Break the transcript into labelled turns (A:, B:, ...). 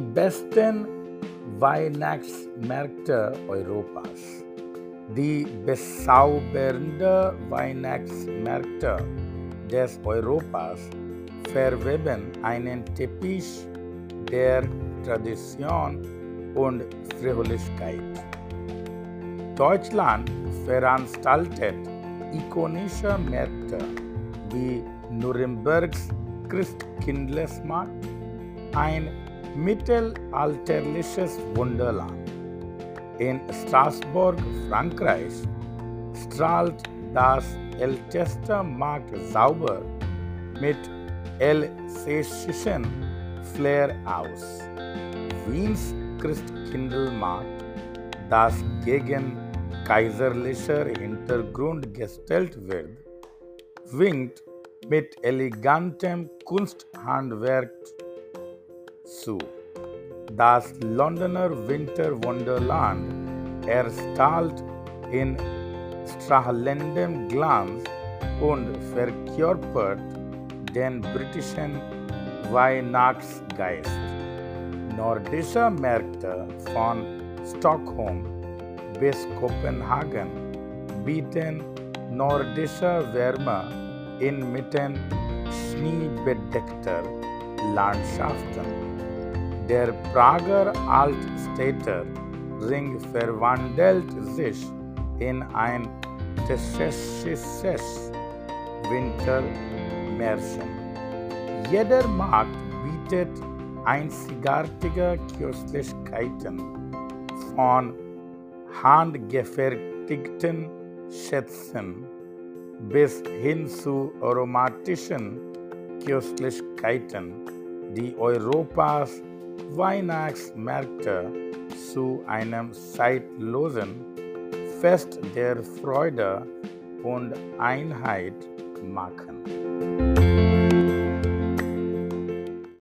A: besten Weihnachtsmärkte Europas. Die bezaubernde Weihnachtsmärkte des Europas verweben einen Teppich der Tradition und Fröhlichkeit. Deutschland veranstaltet ikonische Märkte wie Nürnbergs Christkindlesmarkt, ein mittelalterliches Wunderland. In Straßburg, Frankreich, strahlt das älteste Markt sauber mit elsässischen Flair aus. Wiens Christkindlmarkt, das gegen kaiserlicher Hintergrund gestellt wird, winkt mit elegantem Kunsthandwerk zu. Das Londoner Winterwunderland erstrahlt in strahlendem Glanz und verkörpert den britischen Weihnachtsgeist. Nordische Märkte von Stockholm bis Kopenhagen bieten nordische Wärme inmitten schneebedeckter Landschaften. Der Prager Altstädter Ring verwandelt sich in ein tschechisches Wintermärchen. Jeder Markt bietet einzigartige Köstlichkeiten von handgefertigten Schätzen bis hin zu aromatischen Köstlichkeiten, die Europas Weihnachtsmärkte zu einem zeitlosen Fest der Freude und Einheit machen.